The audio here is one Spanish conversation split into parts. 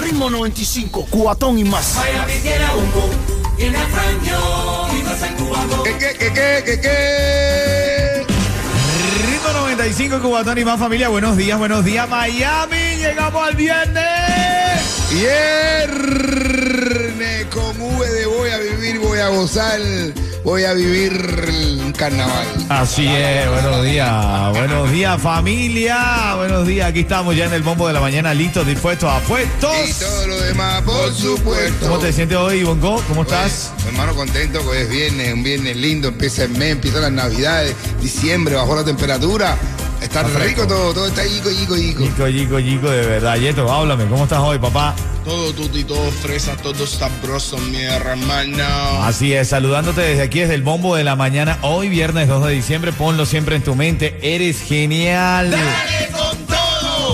Ritmo 95, cuatón y más. ¿Qué, qué, qué, qué, qué, qué? Ritmo 95 Cubatón y más familia. Buenos días, buenos días Miami. Llegamos al viernes. Viernes con V de voy a vivir, voy a gozar, voy a vivir un carnaval. Así es, buenos días, buenos días familia, buenos días, aquí estamos ya en el bombo de la mañana, listos, dispuestos, Y apuestos. todo lo demás, por supuesto. ¿Cómo te sientes hoy, Bongo? ¿Cómo estás? Pues, hermano, contento que hoy es viernes, un viernes lindo, empieza el mes, empiezan las navidades, diciembre, bajó la temperatura. Está rico todo, todo está yico, yico, yico. Chico, chico, chico, de verdad. Yeto, háblame, ¿cómo estás hoy, papá? Todo tutti, todo fresa, todo sabroso, mi hermano. Así es, saludándote desde aquí, desde el bombo de la mañana, hoy viernes 2 de diciembre, ponlo siempre en tu mente, eres genial.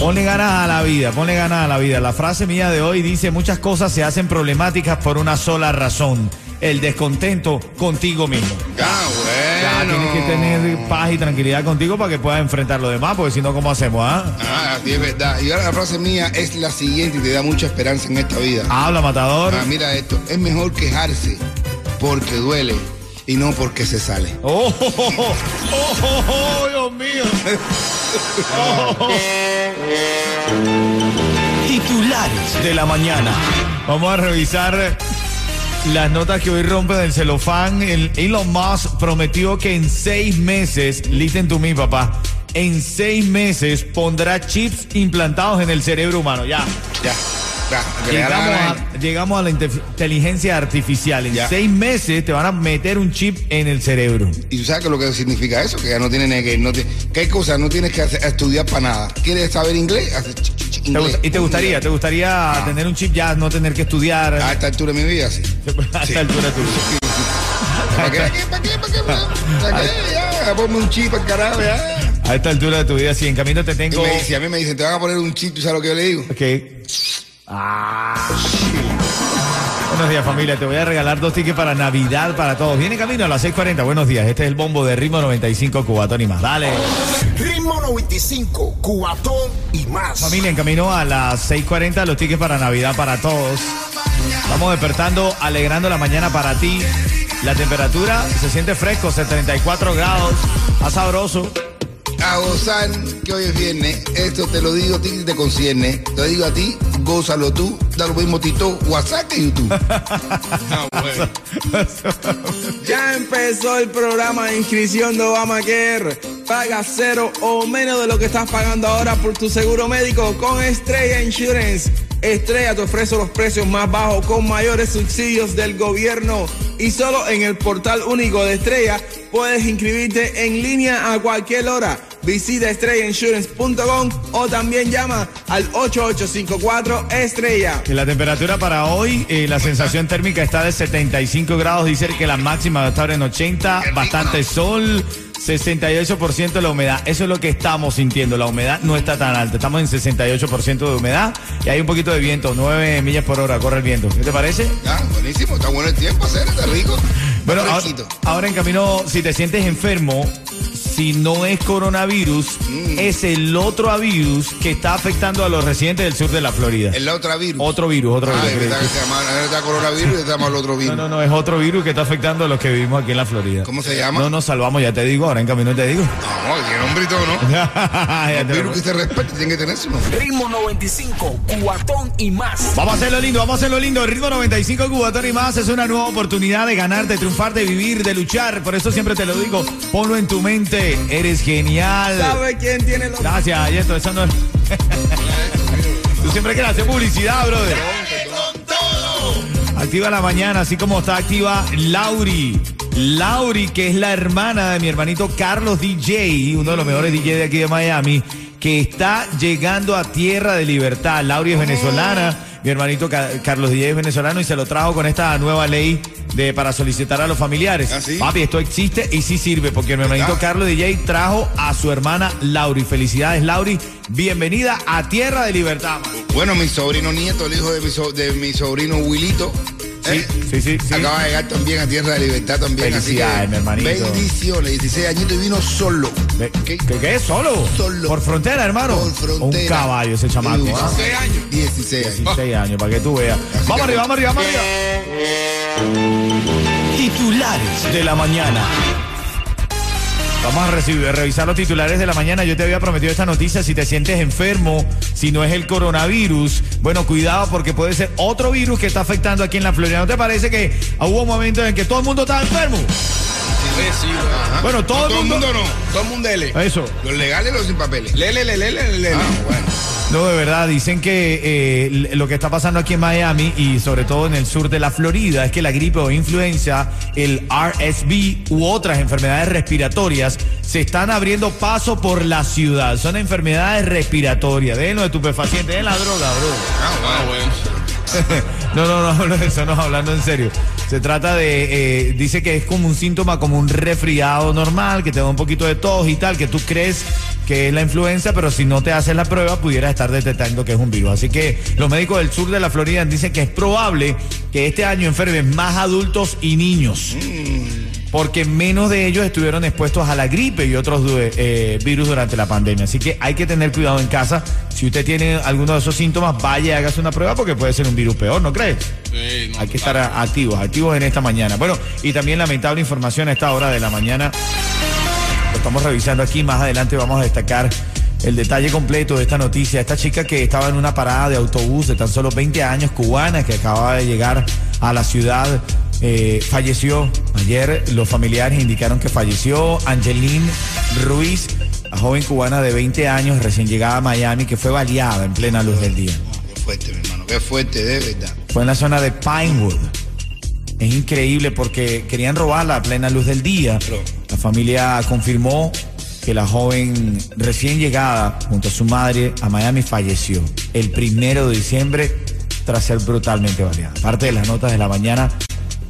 Ponle ganas a la vida, ponle ganas a la vida. La frase mía de hoy dice, muchas cosas se hacen problemáticas por una sola razón, el descontento contigo mismo. Ah, Ya, bueno. tienes que tener paz y tranquilidad contigo para que puedas enfrentar lo demás, porque si no, ¿cómo hacemos? Ah? Ah, sí, es verdad. Y ahora la frase mía es la siguiente y te da mucha esperanza en esta vida. Habla, matador. Ah, mira esto, es mejor quejarse porque duele y no porque se sale. Oh, oh, oh, oh, oh, oh, Dios mío. Titulares de la mañana. Vamos a revisar las notas que hoy rompen el celofán. El Elon Musk prometió que en seis meses, listen to me, papá, en seis meses pondrá chips implantados en el cerebro humano. Ya. Ya, que Llegamos a, llegamos a la inte- inteligencia artificial. En Ya. seis meses te van a meter un chip en el cerebro. Y tú sabes que lo que significa eso, que ya no tienes que, no te, ¿qué cosa? No tienes que hacer- estudiar para nada. ¿Quieres saber inglés? Haces ch- ch- ch- ¿Te inglés. gusta- ¿Y te gustaría? ¿Te gustaría Ah. tener un chip ya, no tener que estudiar A esta altura de mi vida, sí. a esta altura tuya? ¿Para qué? ¿Para qué? ¿Para qué? ¿Para qué? ¿Para qué? Ya, ponme un chip al carajo, ya. A esta altura de tu vida, sí, en camino te Y tengo... me dice, a mí me dicen, te van a poner un chip, ¿tú sabes lo que yo le digo? Ok. Ah, Buenos días familia, te voy a regalar dos tickets para Navidad para todos. Viene camino a las 6.40, buenos días. Este es el bombo de Ritmo 95 Cubatón y más. Dale. Ritmo 95, cuatón y más. Familia, en camino a las 6.40, los tickets para Navidad para todos. Vamos despertando, alegrando la mañana para ti. La temperatura se siente fresco, 74 grados. Está sabroso. A gozar, que hoy es viernes. Esto te lo digo a ti y te concierne. Te lo digo a ti, gózalo tú. Da lo mismo Tito, WhatsApp que YouTube. Ya empezó el programa de inscripción de Obamacare. Paga cero o menos de lo que estás pagando ahora por tu seguro médico con Estrella Insurance. Estrella te ofrece los precios más bajos con mayores subsidios del gobierno. Y solo en el portal único de Estrella puedes inscribirte en línea a cualquier hora. Visita estrellainsurance.com o también llama al 8854 Estrella. La temperatura para hoy, eh, la sensación térmica está de 75 grados, dice que la máxima va a estar en 80, bastante sol, 68% de la humedad. Eso es lo que estamos sintiendo, la humedad no está tan alta, estamos en 68% de humedad y hay un poquito de viento, 9 millas por hora, corre el viento. ¿Qué te parece? Ya, buenísimo, está bueno el tiempo, hacer, está rico. Bueno, ahora en camino, si te sientes enfermo, si no es coronavirus, Mm. es el otro virus que está afectando a los residentes del sur de la Florida. El otro virus. Otro virus, otro Ah, virus. es verdad que se llama, es verdad coronavirus y se llama el otro virus. No, no, no, es otro virus que está afectando a los que vivimos aquí en la Florida. ¿Cómo se llama? No nos salvamos, ya te digo, ahora en camino te digo. No, tiene nombre y todo, ¿no? Ya El virus que se respete tiene que tener su nombre. Ritmo 95, cuatón y más. Vamos a hacerlo lindo, vamos a hacerlo lindo. Ritmo 95 Cubatón y más es una nueva oportunidad de ganar, de triunfar, de vivir, de luchar. Por eso siempre te lo digo, ponlo en tu mente. Eres genial. ¿Sabe quién tiene los Gracias, Yeto, eso no es. Tú siempre quieres hacer publicidad, brother. Activa la mañana, así como está activa Lauri. Lauri, que es la hermana de mi hermanito Carlos DJ, uno de los mejores DJ de aquí de Miami, que está llegando a tierra de libertad. Lauri es venezolana, mi hermanito Ca- Carlos DJ es venezolano y se lo trajo con esta nueva ley de para solicitar a los familiares. ¿Ah, sí? Papi, esto existe y sí sirve, porque mi hermanito. Carlos DJ trajo a su hermana Lauri. Felicidades, Lauri. Bienvenida a Tierra de Libertad. man. Bueno, mi sobrino nieto, el hijo de mi, so- de mi sobrino Wilito. Sí, ¿eh? sí, sí, sí. Acaba de llegar también a Tierra de Libertad también. así que Felicidades, mi hermanito. Bendiciones, 16 añitos y vino solo. ¿Qué? ¿Qué, qué es? ¿Solo? Solo. ¿Por frontera, hermano? Por frontera. Un caballo ese chamaco. Sí, ¿ah? 16 años. 16 años. 16 años, para que tú veas. Vamos arriba, vamos arriba, vamos arriba. Titulares de la mañana. Vamos a recibir, a revisar los titulares de la mañana. Yo te había prometido esta noticia. Si te sientes enfermo, si no es el coronavirus, bueno, cuidado porque puede ser otro virus que está afectando aquí en la Florida. ¿No te parece que hubo momentos en que todo el mundo estaba enfermo? Sí, sí. Bueno, todo el todo el mundo- mundo no. Todo el mundo dele. Eso. Los legales los sin papeles. Lele, lele, lele, lele. Ah, bueno. No, de verdad, dicen que eh, lo que está pasando aquí en Miami y sobre todo en el sur de la Florida es que la gripe o influenza, el RSV u otras enfermedades respiratorias se están abriendo paso por la ciudad. Son enfermedades respiratorias. Dejen los estupefacientes, dejen la droga, bro. Ah, bueno. No, no, no hablo de eso, no, hablando en serio. Se trata de, eh, dice que es como un síntoma, como un resfriado normal, que te da un poquito de tos y tal, que tú crees que es la influenza, pero si no te haces la prueba, pudieras estar detectando que es un virus. Así que los médicos del sur de la Florida dicen que es probable que este año enfermen más adultos y niños. Porque menos de ellos estuvieron expuestos a la gripe y otros eh, virus durante la pandemia. Así que hay que tener cuidado en casa. Si usted tiene alguno de esos síntomas, vaya y hágase una prueba porque puede ser un virus peor, ¿no crees? Sí, no, Hay que estar activos, activos en esta mañana. Bueno, y también lamentable información a esta hora de la mañana. Lo estamos revisando aquí. Más adelante vamos a destacar el detalle completo de esta noticia. Esta chica que estaba en una parada de autobús de tan solo 20 años, cubana, que acababa de llegar a la ciudad, eh, falleció. Ayer los familiares indicaron que falleció Angeline Ruiz, la joven cubana de 20 años, recién llegada a Miami, que fue baleada en plena luz del día. Qué fuerte, mi hermano. Qué fuerte, de verdad. Fue en la zona de Pinewood. Es increíble porque querían robarla a plena luz del día. La familia confirmó que la joven recién llegada junto a su madre a Miami falleció el primero de diciembre tras ser brutalmente baleada. Parte de las notas de la mañana,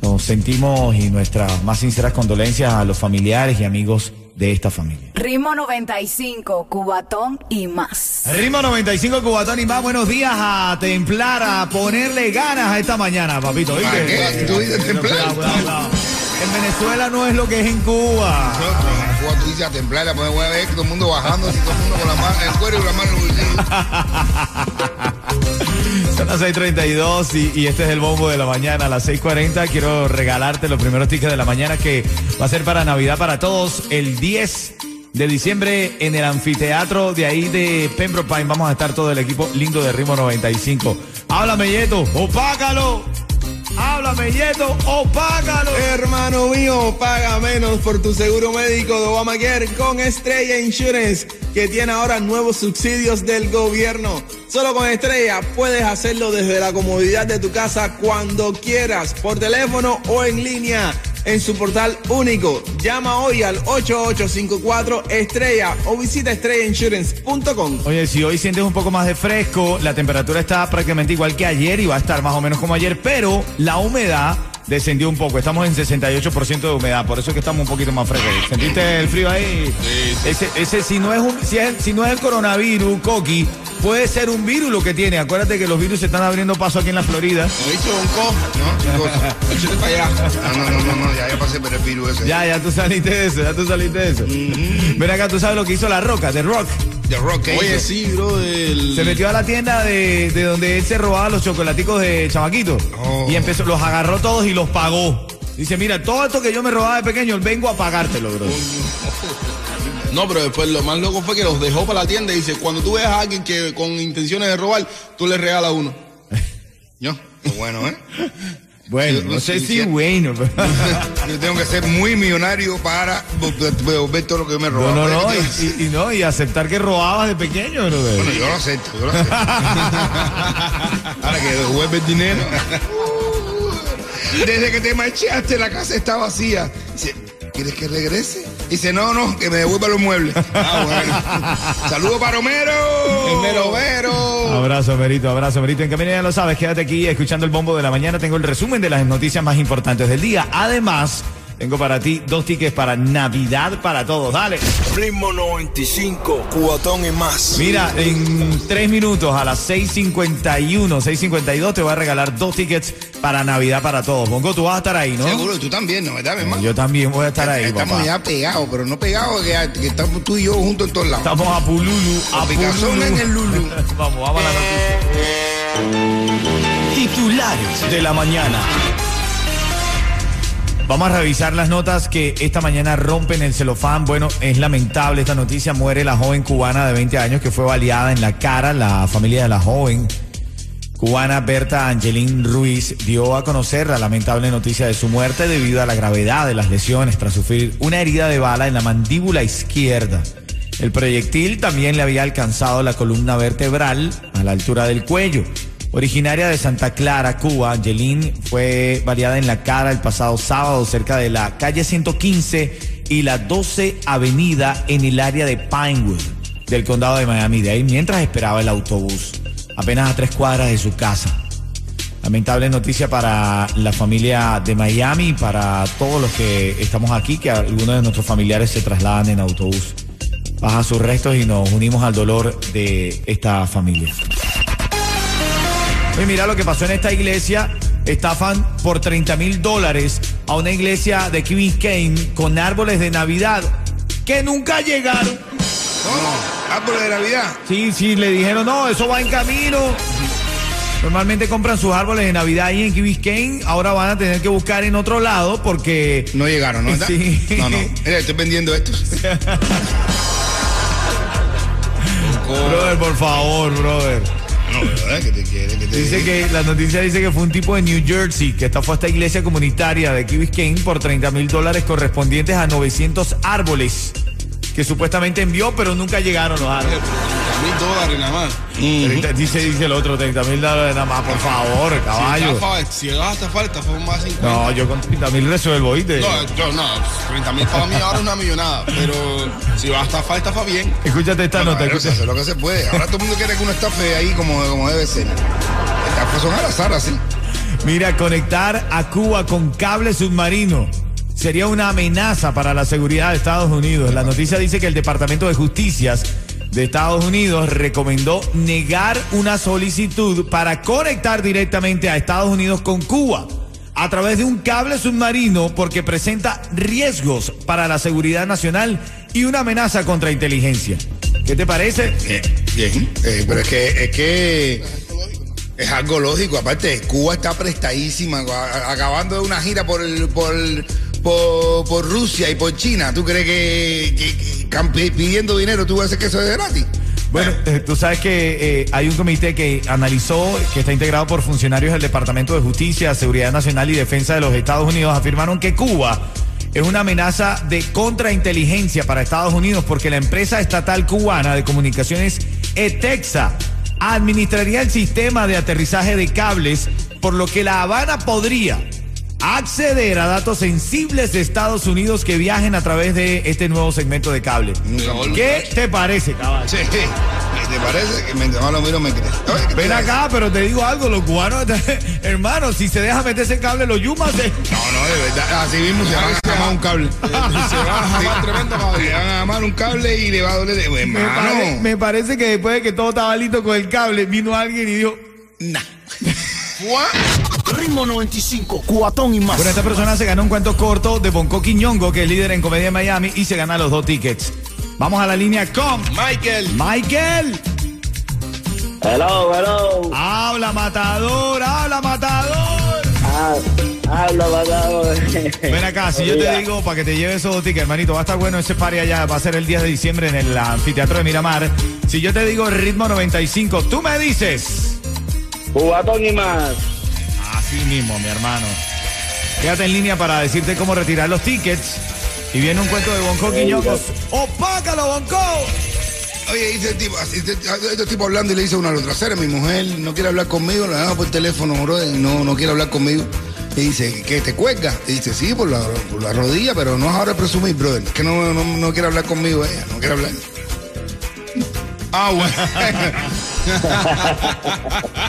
nos sentimos y nuestras más sinceras condolencias a los familiares y amigos de esta familia. Ritmo 95, Cubatón y más. Ritmo 95 Cubatón y más, buenos días a templar, a ponerle ganas a esta mañana, papito. ¿Para qué? Tú dices templar. En Venezuela no es lo que es en Cuba. Nosotros, en Cuba tú dices a templar, a ver que todo el mundo bajando, todo el mundo con la mano, el cuero y la mano en el bolsillo. Son las 6:32 y, y este es el bombo de la mañana. A las 6:40 quiero regalarte los primeros tickets de la mañana que va a ser para Navidad para todos el 10 de diciembre en el anfiteatro de ahí de Pembroke Pine. Vamos a estar todo el equipo lindo de Ritmo 95. Háblame, Yeto, opácalo. Háblame, Yeto, opácalo. Hermano mío, paga menos por tu seguro médico de Obamacare con Estrella Insurance, que tiene ahora nuevos subsidios del gobierno. Solo con Estrella puedes hacerlo desde la comodidad de tu casa cuando quieras, por teléfono o en línea, en su portal único. Llama hoy al 8854 Estrella o visita estrellainsurance.com. Oye, si hoy sientes un poco más de fresco, la temperatura está prácticamente igual que ayer y va a estar más o menos como ayer, pero la humedad descendió un poco. Estamos en 68% de humedad, por eso es que estamos un poquito más frescos. ¿Sentiste el frío ahí? Sí, sí. Ese, ese si no es un, si, es- si no es el coronavirus, Coqui, puede ser un virus lo que tiene. Acuérdate que los virus se están abriendo paso aquí en la Florida. ¿No viste un co? No, chicos. Échate para allá. No, no, no, no, no, ya, ya pasé por el virus ese. Ya, ya tú saliste de eso, ya tú saliste de eso. Ven acá, tú sabes lo que hizo la Roca, The Rock. The Rock, ¿qué Oye, hizo? sí, bro. El... Se metió a la tienda de, de donde él se robaba los chocolaticos de chamaquito. Oh. Y empezó, los agarró todos y los pagó. Dice, mira, todo esto que yo me robaba de pequeño, vengo a pagártelo, bro. No, pero después lo más loco fue que los dejó para la tienda y dice, cuando tú veas a alguien que con intenciones de robar, tú le regalas uno. Yo, qué bueno, ¿eh? Bueno, no sé si bueno. Yo tengo que ser muy millonario para devolver todo lo que me he No, no, no, ¿Qué y, no, y aceptar que robabas de pequeño, bro. Bueno, yo lo acepto, yo lo acepto. Ahora que devuelve el dinero. Desde que te marchaste, la casa está vacía. ¿Quieres que regrese? Dice, no, no, que me devuelva los muebles. Ah, bueno. Saludos para Romero. El mero vero. Abrazo, Merito, abrazo, Merito. En camino ya lo sabes, quédate aquí escuchando el bombo de la mañana. Tengo el resumen de las noticias más importantes del día. Además, tengo para ti dos tickets para Navidad para todos. Dale. Ritmo 95, cuatón y más. Mira, en tres minutos a las 6.51, 6.52 te voy a regalar dos tickets para Navidad para todos. Bongo, tú vas a estar ahí, ¿no? Seguro, y tú también, ¿no? ¿Verdad, mi hermano? Yo también voy a estar ahí, Estamos papá. ya pegados, pero no pegados, que, que estamos tú y yo juntos en todos lados. Estamos a Pululu, a Pululu. en el Lulu. vamos, vamos a la noticia. Titulares de la mañana. Vamos a revisar las notas que esta mañana rompen el celofán. Bueno, es lamentable esta noticia. Muere la joven cubana de 20 años que fue baleada en la cara. La familia de la joven cubana Berta Angelín Ruiz dio a conocer la lamentable noticia de su muerte debido a la gravedad de las lesiones tras sufrir una herida de bala en la mandíbula izquierda. El proyectil también le había alcanzado la columna vertebral a la altura del cuello. Originaria de Santa Clara, Cuba, Angelín fue baleada en la cara el pasado sábado cerca de la calle 115 y la 12 Avenida en el área de Pinewood del condado de Miami, de ahí mientras esperaba el autobús, apenas a tres cuadras de su casa. Lamentable noticia para la familia de Miami y para todos los que estamos aquí, que algunos de nuestros familiares se trasladan en autobús. Baja sus restos y nos unimos al dolor de esta familia. Y mira lo que pasó en esta iglesia. Estafan por 30 mil dólares a una iglesia de Key Biscayne con árboles de Navidad que nunca llegaron. No, árboles de Navidad. Sí, sí, le dijeron, no, eso va en camino. Normalmente compran sus árboles de Navidad ahí en Key Biscayne. Ahora van a tener que buscar en otro lado porque... No llegaron, ¿no? ¿Verdad? Sí. No, no. Mira, estoy vendiendo estos. Brother, por favor, brother. No, ¿verdad? ¿Qué te quiere? ¿Qué te Dice que la noticia dice que fue un tipo de New Jersey que estafó a esta iglesia comunitaria de Key Biscayne por 30 mil dólares correspondientes a 900 árboles que supuestamente envió, pero nunca llegaron los árboles. Mil dólares nada más. Treinta- Dice, dice el otro, 30 mil dólares nada más, por favor, Si, caballo. estafa- si llegas a estafar, estafó más de 50. No, yo con 30 mil resuelvo, ¿oíste? No, yo no, 30 mil para mí ahora es una millonada, pero si vas a estafar, estafa bien. Escúchate esta No, nota. se escucha- hace lo que se puede. Ahora todo el mundo quiere que uno estafe ahí como, como debe ser. Estafas son al azar así. Mira, conectar a Cuba con cable submarino sería una amenaza para la seguridad de Estados Unidos. La noticia dice que el Departamento de Justicias de Estados Unidos recomendó negar una solicitud para conectar directamente a Estados Unidos con Cuba a través de un cable submarino porque presenta riesgos para la seguridad nacional y una amenaza contra inteligencia. ¿Qué te parece? Bien. Eh, pero es que, es que es algo lógico. Aparte, Cuba está prestadísima, acabando de una gira por el, por, por, Rusia y por China. ¿Tú crees que, pidiendo dinero tú vas a hacer que eso es gratis? Bueno, eh, tú sabes que eh, hay un comité que analizó, que está integrado por funcionarios del Departamento de Justicia, Seguridad Nacional y Defensa de los Estados Unidos, afirmaron que Cuba es una amenaza de contrainteligencia para Estados Unidos porque la empresa estatal cubana de comunicaciones ETEXA administraría el sistema de aterrizaje de cables, por lo que La Habana podría acceder a datos sensibles de Estados Unidos que viajen a través de este nuevo segmento de cable. ¿Qué te parece, caballo? Sí, ¿Te parece? Que mientras más lo miro me crees. Oye, ¿qué Ven acá, pero te digo algo, los cubanos, hermano, si se deja meterse el cable, los yumas se... No, no, de verdad. Así mismo se van a jamar un cable. Se a jamar tremendo van a jamar un cable y le va a doler. de- Me, pare- me parece que después de que todo estaba listo con el cable, vino alguien y dijo... Nah. Ritmo 95, cuatón y más. Bueno, esta persona se ganó un cuento corto de Bonco Quiñongo, que es líder en comedia en Miami, y se gana los dos tickets. Vamos a la línea con Michael. Michael. Hello, hello. Habla, matador, habla, matador. Ah, habla, matador. Ven acá, si yo te digo para que te lleves esos dos tickets, hermanito, va a estar bueno ese party allá, va a ser el 10 de diciembre en el anfiteatro de Miramar. Si yo te digo ritmo 95, tú me dices. Cubatón y más. Así mismo, mi hermano. Quédate en línea para decirte cómo retirar los tickets. Y viene un cuento de Bonco Quiñongos. ¡Opácalo, Bonco! Oye, dice el tipo, este, este tipo hablando y le dice uno al otro, hacer mi mujer no quiere hablar conmigo, la llama por teléfono, bro, y no, no quiere hablar conmigo. Y dice, ¿qué te cuelga? Y dice, sí, por la, por la rodilla, pero no es ahora presumir, brother. Es que no, no, no quiere hablar conmigo ella, no quiere hablar. Ah, bueno.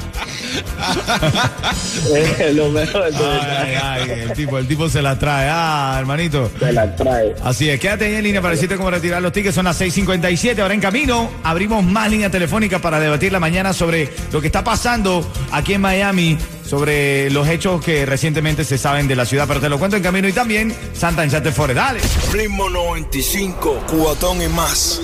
Eh, lo mejor Ay, ay, el tipo, el tipo se la trae. Ah, hermanito. Se la trae. Así es, quédate ahí en línea para decirte cómo retirar los tickets. Son las 6:57, ahora en camino. Abrimos más líneas telefónicas para debatir la mañana sobre lo que está pasando aquí en Miami, sobre los hechos que recientemente se saben de la ciudad. Pero te lo cuento en camino y también Santa en Chatefore. Dale. Ritmo 95, cuatón y más.